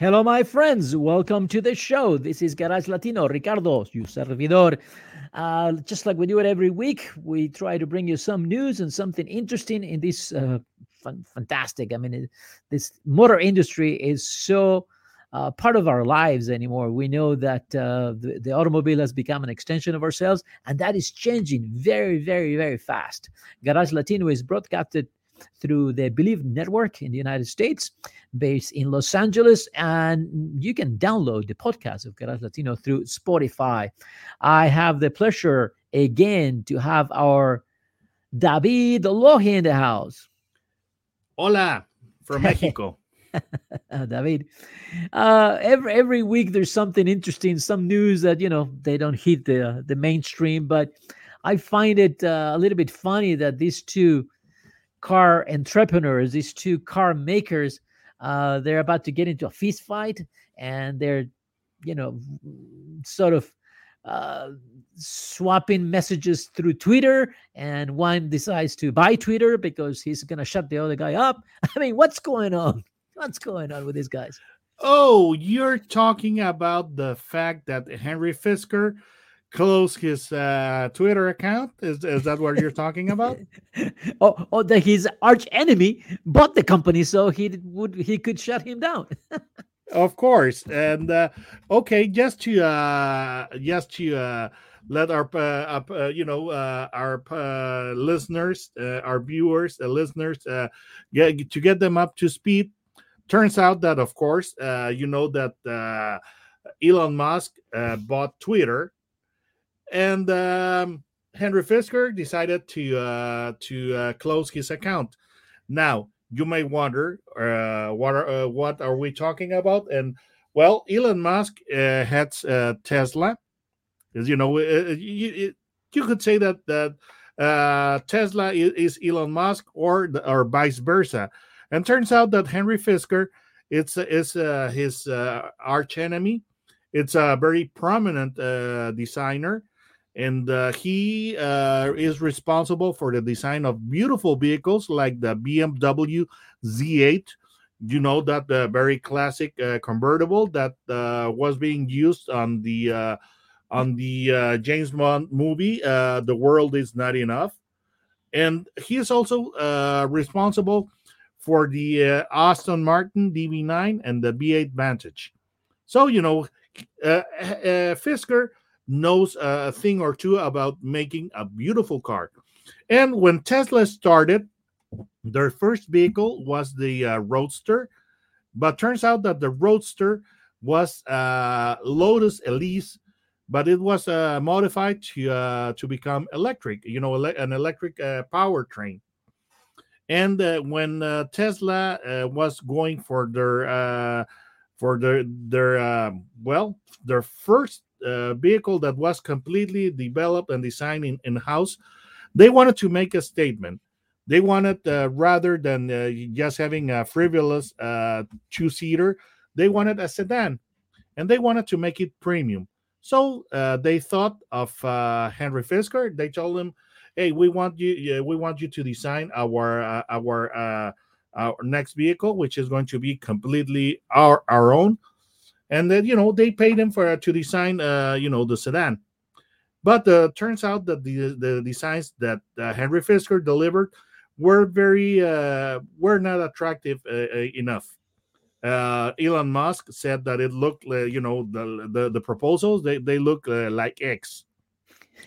Hello, my friends. Welcome to the show. This is Garage Latino, Ricardo, you servidor. Uh, just like we do it every week, we try to bring you some news and something interesting in this uh, fun, fantastic. I mean, it, this motor industry is so uh, part of our lives anymore. We know that uh, the, the automobile has become an extension of ourselves, and that is changing very, very, very fast. Garage Latino is broadcasted through the Bleav Network in the United States, based in Los Angeles. And you can download the podcast of Garage Latino through Spotify. I have the pleasure again to have our David Lohi in the house. Hola from Mexico. David, uh, every every week there's something interesting, some news that you know they don't hit the the mainstream, but I find it uh, a little bit funny that these two car entrepreneurs, these two car makers, uh, they're about to get into a feast fight, and they're, you know, sort of uh, swapping messages through Twitter, and one decides to buy Twitter because he's going to shut the other guy up. I mean, what's going on? What's going on with these guys? Oh, you're talking about the fact that Henry Fisker close his uh, Twitter account? Is, is that what you're talking about? oh, oh, that his arch enemy bought the company, so he would he could shut him down. of course, and uh, okay, just to uh, just to uh, let our uh, uh, you know uh, our uh, listeners, uh, our viewers, uh, listeners, uh, get to get them up to speed. Turns out that, of course, uh, you know that uh, Elon Musk uh, bought Twitter and um, Henry Fisker decided to uh, to uh, close his account. Now you may wonder uh, what are uh, what are we talking about? And well, Elon Musk uh, uh, Tesla, as you know, you, you could say that that Tesla is, is, Elon Musk or or vice versa. And turns out that Henry Fisker it's is his arch enemy. It's a very prominent designer and uh, he uh, is responsible for the design of beautiful vehicles like the BMW Z8. You know that the very classic uh, convertible that uh, was being used on the uh, on the uh, James Bond movie, "The World Is Not Enough," and he is also responsible for the Aston Martin DB9 and the V8 Vantage. So you know, Fisker knows a thing or two about making a beautiful car. And when Tesla started, their first vehicle was the uh, Roadster, but turns out that the Roadster was uh, Lotus Elise, but it was uh, modified to uh, to become electric. You know, ele- an electric uh, powertrain. And uh, when uh, Tesla was going for their for their their um, well their first uh, vehicle that was completely developed and designed in, in house, they wanted to make a statement. They wanted uh, rather than uh, just having a frivolous uh, two seater, they wanted a sedan, and they wanted to make it premium. So uh, they thought of Henry Fisker. They told him, "Hey, we want you. we want you to design our our our next vehicle, which is going to be completely our our own." And then you know they paid him for to design uh you know the sedan. But uh turns out that the the designs that uh, henry fisker delivered were very uh were not attractive uh, uh enough. Uh elon musk said that it looked uh, you know the, the the proposals they they look uh, like x.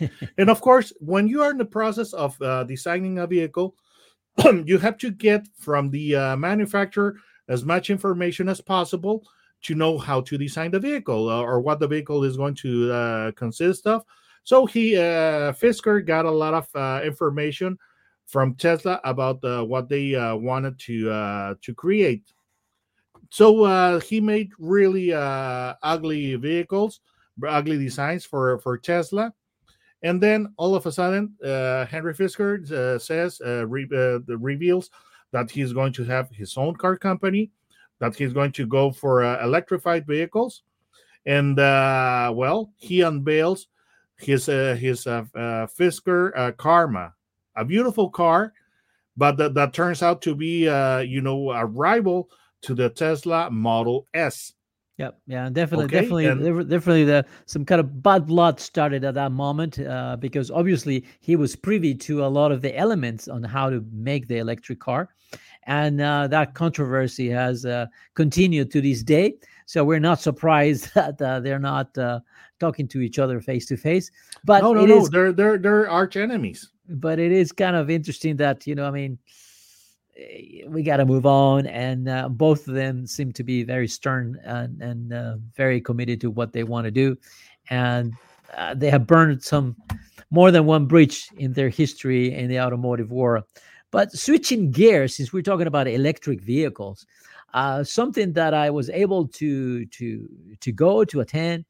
And of course when you are in the process of uh, designing a vehicle you have to get from the uh, manufacturer as much information as possible to know how to design the vehicle uh, or what the vehicle is going to uh, consist of. So he uh, Fisker got a lot of uh, information from Tesla about uh, what they uh, wanted to to create. So he made really ugly vehicles, ugly designs for for Tesla. And then all of a sudden, uh, Henry Fisker uh, says, uh, re- uh, reveals that he's going to have his own car company, that he's going to go for uh, electrified vehicles, and uh, well, he unveils his uh, his uh, uh, Fisker Karma, a beautiful car, but that, that turns out to be you know a rival to the Tesla Model S. Yep. Yeah. Definitely. Okay, definitely. And, definitely. The some kind of bad blood started at that moment uh, because obviously he was privy to a lot of the elements on how to make the electric car, and uh, that controversy has uh, continued to this day. So we're not surprised that uh, they're not uh, talking to each other face to face. But no, no, no. Is, they're they're they're arch enemies. But it is kind of interesting that you know. I mean we got to move on. And uh, both of them seem to be very stern and, and uh, very committed to what they want to do. And uh, they have burned some more than one bridge in their history in the automotive war. But switching gears, since we're talking about electric vehicles, uh, something that I was able to to to go to attend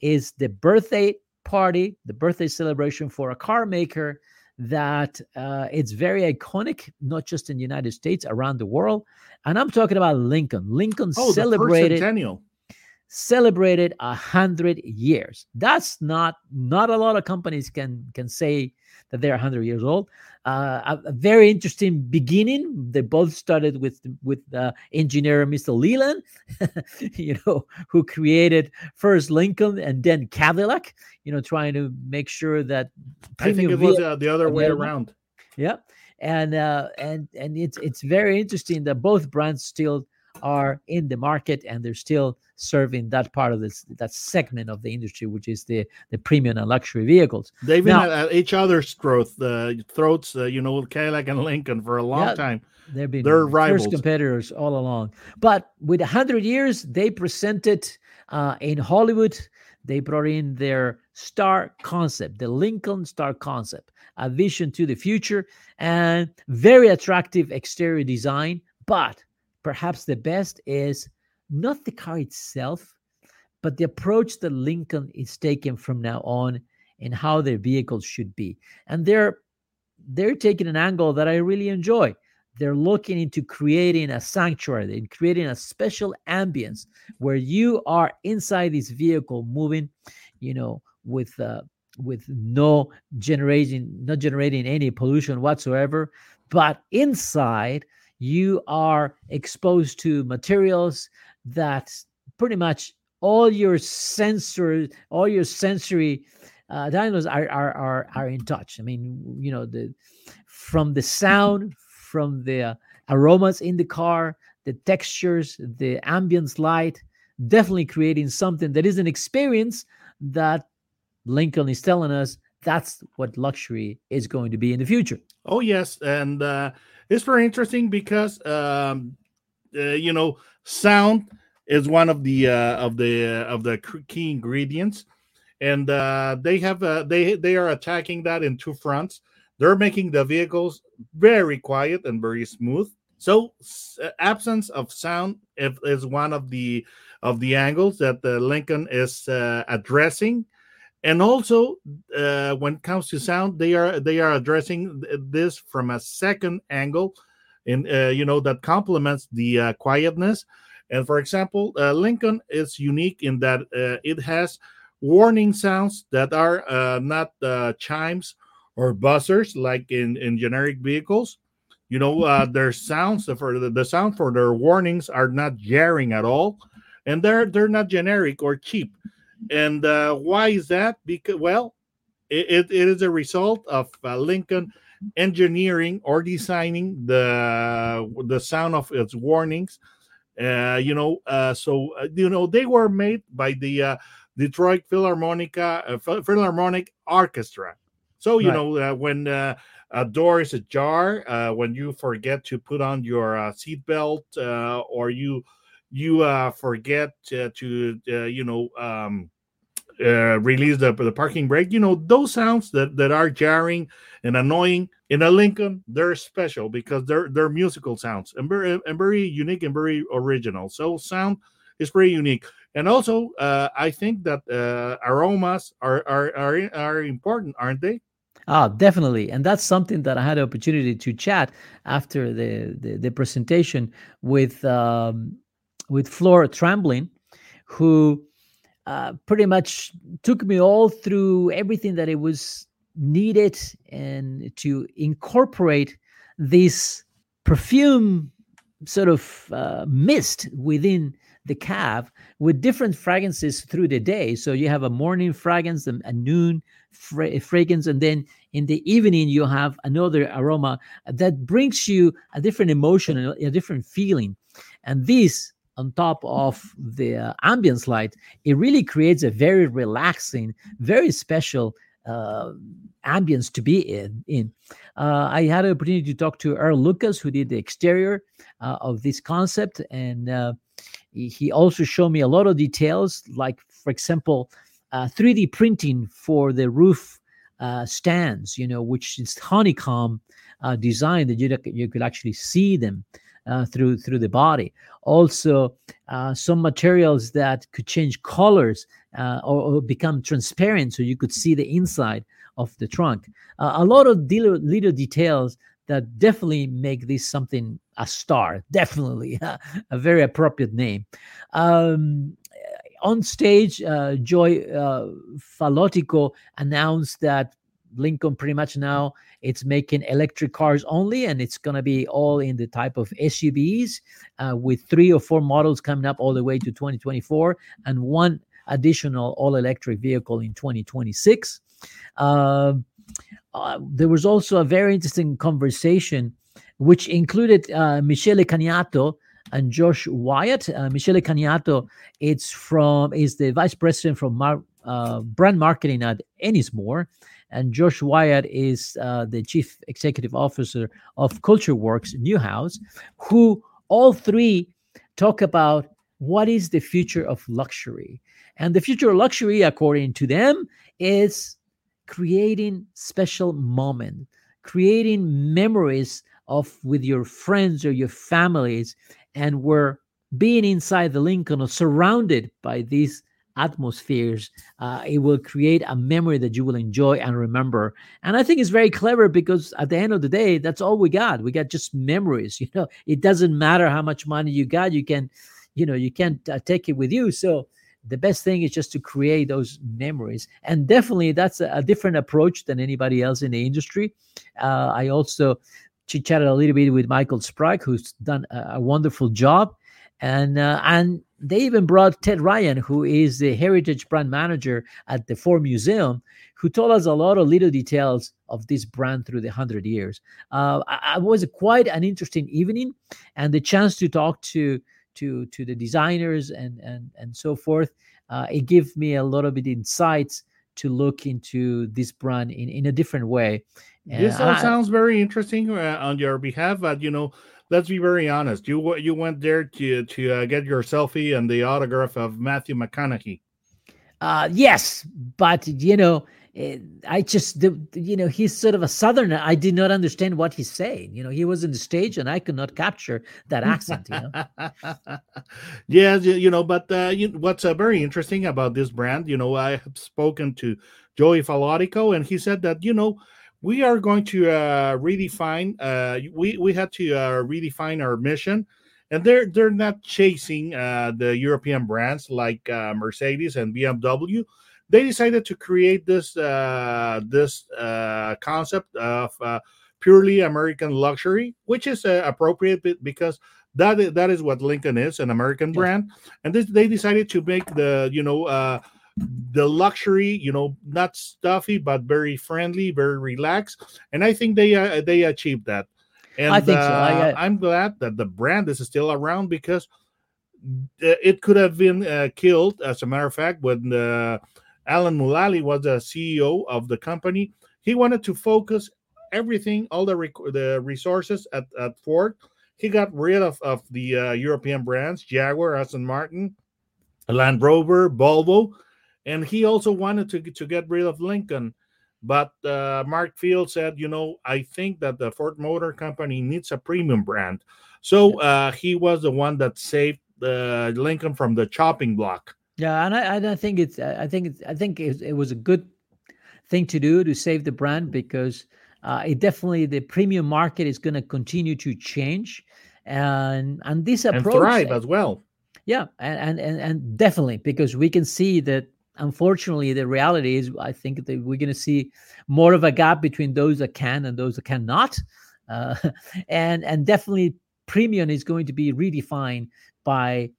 is the birthday party, the birthday celebration for a car maker that uh, it's very iconic, not just in the United States, around the world. And I'm talking about Lincoln. Lincoln oh, celebrated centennial. Celebrated a hundred years. That's not not a lot of companies can can say that they're 100 years old. Uh, a, a, very interesting beginning. They both started with with uh, engineer Mr. Leland, you know, who created first Lincoln and then Cadillac. You know, trying to make sure that I think it was uh, the other way around. Yeah, and uh, and and it's it's very interesting that both brands still are in the market and they're still serving that part of this that segment of the industry which is the the premium and luxury vehicles. They've been now, at each other's throat uh, throats uh, you know cadillac and lincoln for a long yeah, time. they've been they're rivals. competitors all along. But with a 100 years they presented uh, in hollywood they brought in their star concept the lincoln star concept a vision to the future and very attractive exterior design but perhaps the best is not the car itself, but the approach that Lincoln is taking from now on and how their vehicles should be. And they're they're taking an angle that I really enjoy. They're looking into creating a sanctuary and creating a special ambience where you are inside this vehicle moving, you know, with uh, with no generating not generating any pollution whatsoever, but inside you are exposed to materials that pretty much all your sensors, all your sensory uh, dynos are, are are are in touch. I mean, you know, the from the sound, from the uh, aromas in the car, the textures, the ambience light, definitely creating something that is an experience that Lincoln is telling us that's what luxury is going to be in the future. Oh yes, and uh, it's very interesting because um, uh, you know sound is one of the uh, of the uh, of the key ingredients, and uh, they have uh, they they are attacking that in two fronts. They're making the vehicles very quiet and very smooth. So uh, absence of sound is one of the of the angles that the Lincoln is uh, addressing and also uh, when it comes to sound they are they are addressing this from a second angle and uh, you know that complements the uh, quietness. And for example uh, lincoln is unique in that uh, it has warning sounds that are uh, not chimes or buzzers like in in generic vehicles. You know their sounds for the, the sound for their warnings are not jarring at all. And they're they're not generic or cheap and uh, why is that? Because well, it, it, is a result of uh, Lincoln engineering or designing the the sound of its warnings. Uh, you know, uh, so uh, you know they were made by the uh, Detroit Philharmonica uh, Philharmonic Orchestra. So you right. know uh, when uh, a door is ajar, uh, when you forget to put on your uh, seatbelt, uh, or you you uh, forget uh, to uh, you know um, uh, release the, the parking brake you know those sounds that, that are jarring and annoying in a lincoln they're special because they're they're musical sounds and very, and very unique and very original so sound is pretty unique. And also, uh, I think that uh, aromas are, are are are important, aren't they? Ah, definitely, and that's something that I had the opportunity to chat after the the, the presentation with um, with Flora Trembling, who uh, pretty much took me all through everything that it was needed and to incorporate this perfume sort of uh, mist within the cab with different fragrances through the day. So you have a morning fragrance, a noon fra- fragrance, and then in the evening you have another aroma that brings you a different emotion, a different feeling. And this, on top of the uh, ambience light, it really creates a very relaxing, very special uh, ambience to be in. in. Uh, I had an opportunity to talk to Earl Lucas, who did the exterior uh, of this concept, and uh, he also showed me a lot of details, like, for example, 3D uh, printing for the roof stands, you know, which is honeycomb design that you, you could actually see them. Uh, through through the body. Also, uh, some materials that could change colors uh, or, or, become transparent, so you could see the inside of the trunk. a lot of little, little details that definitely make this something a star. Definitely a very appropriate name. Um, on stage, uh, Joy uh, Falotico announced that Lincoln pretty much now it's making electric cars only, and it's going to be all in the type of SUVs uh, with three or four models coming up all the way to 2024 and one additional all electric vehicle in 2026. Um, uh, there was also a very interesting conversation which included uh, Michele Caniato and Josh Wyatt. Uh, Michele Caniato, it's from is the vice president from Mar- uh, brand marketing at Ennismore, and Josh Wyatt is uh, the chief executive officer of CultureWorks NeueHouse, who all three talk about what is the future of luxury. And the future of luxury, according to them, is creating special moment, creating memories of with your friends or your families, and we're being inside the Lincoln or surrounded by these atmospheres, uh, it will create a memory that you will enjoy and remember. And I think it's very clever because at the end of the day, that's all we got. We got just memories. You know, it doesn't matter how much money you got. You can, you know, you can't uh, take it with you. So the best thing is just to create those memories. And definitely, that's a, a different approach than anybody else in the industry. Uh, I also chit chatted a little bit with Michael Sprague, who's done a, a wonderful job and uh, and they even brought Ted Ryan, who is the heritage brand manager at the Ford Museum, who told us a lot of little details of this brand through the hundred years. Uh, I, was quite an interesting evening, and the chance to talk to to to the designers and and and so forth. Uh, it gave me a lot of bit insights to look into this brand in, in a different way. this all I, sounds very interesting uh, on your behalf, but you know let's be very honest. You you went there to to uh, get your selfie and the autograph of Matthew McConaughey. Uh, yes, but you know, eh, I just you know he's sort of a southerner. I did not understand what he's saying. You know, he was in the stage and I could not capture that accent. You know. yeah, you know, but uh, you, what's uh, very interesting about this brand, you know, I have spoken to Joey Falotico, and he said that you know we are going to uh, redefine. Uh, we we had to uh, redefine our mission, and they're they're not chasing uh, the European brands like uh, Mercedes and BMW. They decided to create this uh, this uh, concept of uh, purely American luxury, which is uh, appropriate because that is, that is what Lincoln is, an American brand, and this, they decided to make the you know. Uh, the luxury you know not stuffy but very friendly very relaxed. And i think they uh, they achieved that. And I think uh, so. I, I, am glad that the brand is still around because it could have been uh, killed as a matter of fact when uh, alan mulally was the ceo of the company. He wanted to focus everything all the rec- the resources at, at ford. He got rid of, of the uh, european brands jaguar aston martin land rover volvo and he also wanted to to get rid of Lincoln. But uh, Mark Field said, you know, I think that the Ford Motor Company needs a premium brand. So uh, he was the one that saved the Lincoln from the chopping block. Yeah, and I, I think it's I think it's I think it, it was a good thing to do to save the brand because uh, it definitely the premium market is going to continue to change, and and this approach and thrive as well. Yeah, and, and and definitely because we can see that unfortunately the reality is I think that we're going to see more of a gap between those that can and those that cannot, uh, and and definitely premium is going to be redefined by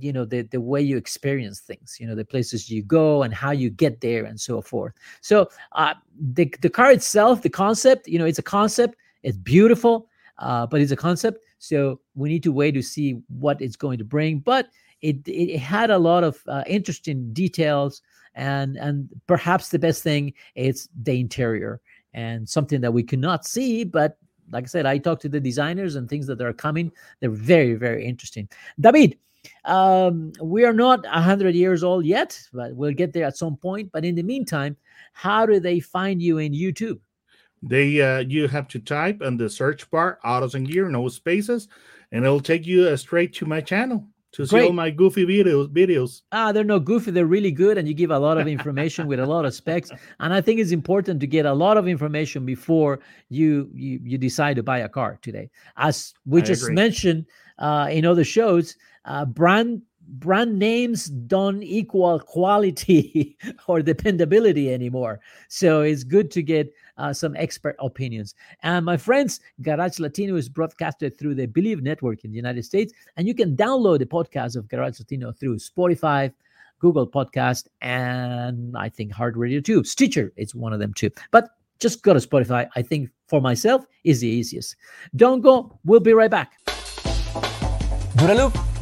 you know the the way you experience things you know the places you go and how you get there and so forth. So uh the the car itself the concept you know it's a concept it's beautiful uh but it's a concept. So we need to wait to see what it's going to bring but it it had a lot of uh, interesting details and and perhaps the best thing is the interior and something that we cannot see but like i said i talked to the designers and things that are coming they're very very interesting david um, we are not 100 years old yet, but we'll get there at some point. But in the meantime, how do they find you in YouTube? They uh, you have to type in the search bar autos and gear, no spaces, and it'll take you uh, straight to my channel to see all my goofy videos. Videos. Ah, they're not goofy; they're really good, and you give a lot of information with a lot of specs. And I think it's important to get a lot of information before you you, you decide to buy a car today. As we I just agree. mentioned uh, in other shows, uh, brand brand names don't equal quality or dependability anymore. So it's good to get uh, some expert opinions. And my friends, Garage Latino is broadcasted through the Bleav Network in the United States, and you can download the podcast of Garage Latino through Spotify, Google Podcast, and I think Heart Radio too. Stitcher, it's one of them too. But just go to Spotify. I think for myself is the easiest. Don't go. We'll be right back.